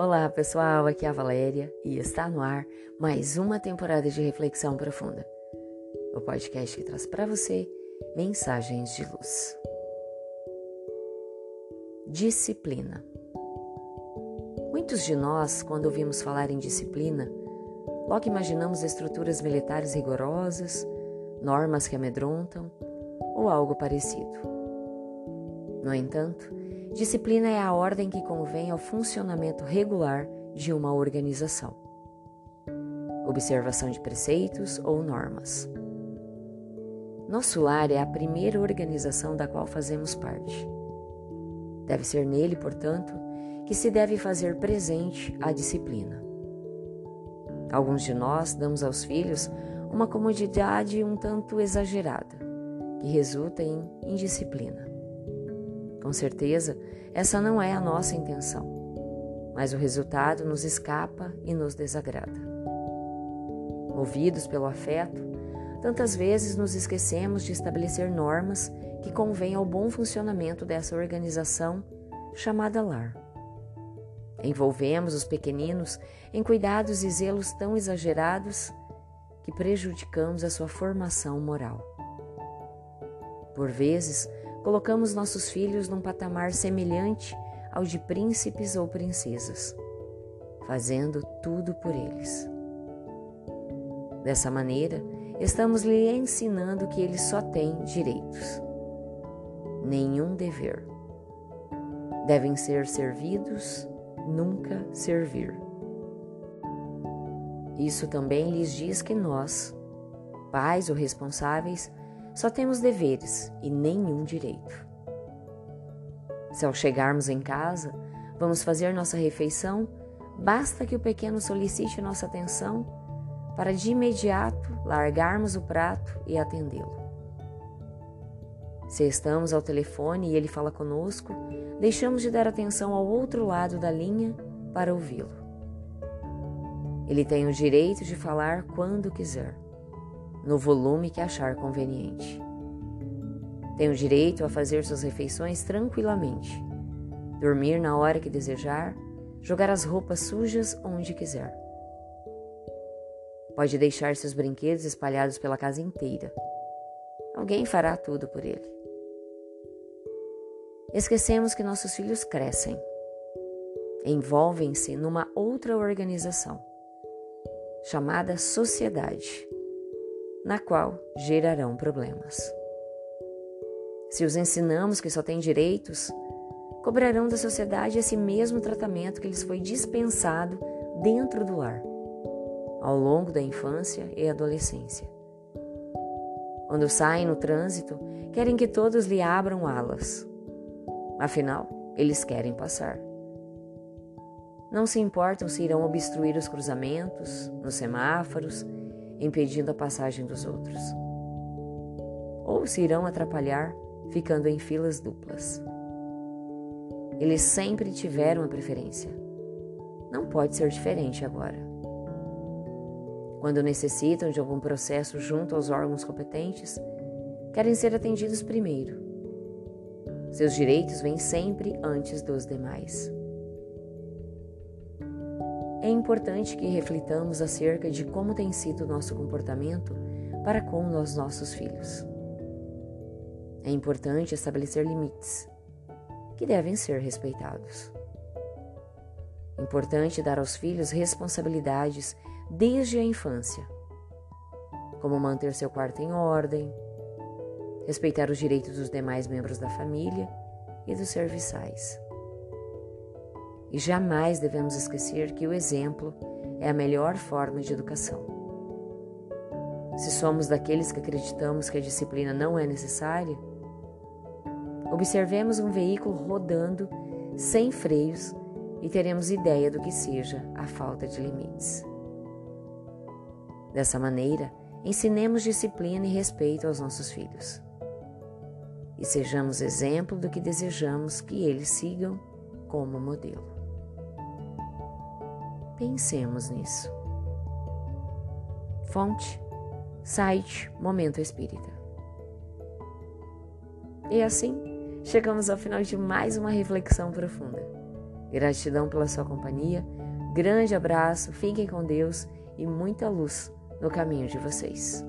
Olá pessoal, aqui é a Valéria e está no ar mais uma temporada de Reflexão Profunda, o podcast que traz para você mensagens de luz. Disciplina. Muitos de nós, quando ouvimos falar em disciplina, logo imaginamos estruturas militares rigorosas, normas que amedrontam ou algo parecido. No entanto, disciplina é a ordem que convém ao funcionamento regular de uma organização. Observação de preceitos ou normas. Nosso lar é a primeira organização da qual fazemos parte. Deve ser nele, portanto, que se deve fazer presente a disciplina. Alguns de nós damos aos filhos uma comodidade um tanto exagerada, que resulta em indisciplina. Com certeza, essa não é a nossa intenção, mas o resultado nos escapa e nos desagrada. Movidos pelo afeto, tantas vezes nos esquecemos de estabelecer normas que convêm ao bom funcionamento dessa organização chamada lar. Envolvemos os pequeninos em cuidados e zelos tão exagerados que prejudicamos a sua formação moral. Por vezes, colocamos nossos filhos num patamar semelhante ao de príncipes ou princesas, fazendo tudo por eles. Dessa maneira, estamos lhe ensinando que ele só tem direitos, nenhum dever. Devem ser servidos, nunca servir. Isso também lhes diz que nós, pais ou responsáveis, só temos deveres e nenhum direito. Se ao chegarmos em casa, vamos fazer nossa refeição, basta que o pequeno solicite nossa atenção para de imediato largarmos o prato e atendê-lo. Se estamos ao telefone e ele fala conosco, deixamos de dar atenção ao outro lado da linha para ouvi-lo. Ele tem o direito de falar quando quiser no volume que achar conveniente. Tem o direito a fazer suas refeições tranquilamente, dormir na hora que desejar, jogar as roupas sujas onde quiser. Pode deixar seus brinquedos espalhados pela casa inteira. Alguém fará tudo por ele. Esquecemos que nossos filhos crescem, envolvem-se numa outra organização, chamada sociedade na qual gerarão problemas. Se os ensinamos que só têm direitos, cobrarão da sociedade esse mesmo tratamento que lhes foi dispensado dentro do lar, ao longo da infância e adolescência. Quando saem no trânsito, querem que todos lhe abram alas. Afinal, eles querem passar. Não se importam se irão obstruir os cruzamentos, nos semáforos impedindo a passagem dos outros. Ou se irão atrapalhar ficando em filas duplas. Eles sempre tiveram a preferência. Não pode ser diferente agora. Quando necessitam de algum processo junto aos órgãos competentes, querem ser atendidos primeiro. Seus direitos vêm sempre antes dos demais é importante que reflitamos acerca de como tem sido o nosso comportamento para com os nossos filhos. É importante estabelecer limites que devem ser respeitados. É importante dar aos filhos responsabilidades desde a infância, como manter seu quarto em ordem, respeitar os direitos dos demais membros da família e dos serviçais. E jamais devemos esquecer que o exemplo é a melhor forma de educação. Se somos daqueles que acreditamos que a disciplina não é necessária, observemos um veículo rodando sem freios e teremos ideia do que seja a falta de limites. Dessa maneira, ensinemos disciplina e respeito aos nossos filhos. E sejamos exemplo do que desejamos que eles sigam como modelo. Pensemos nisso. Fonte, site Momento Espírita. E assim, chegamos ao final de mais uma reflexão profunda. Gratidão pela sua companhia, grande abraço, fiquem com Deus e muita luz no caminho de vocês.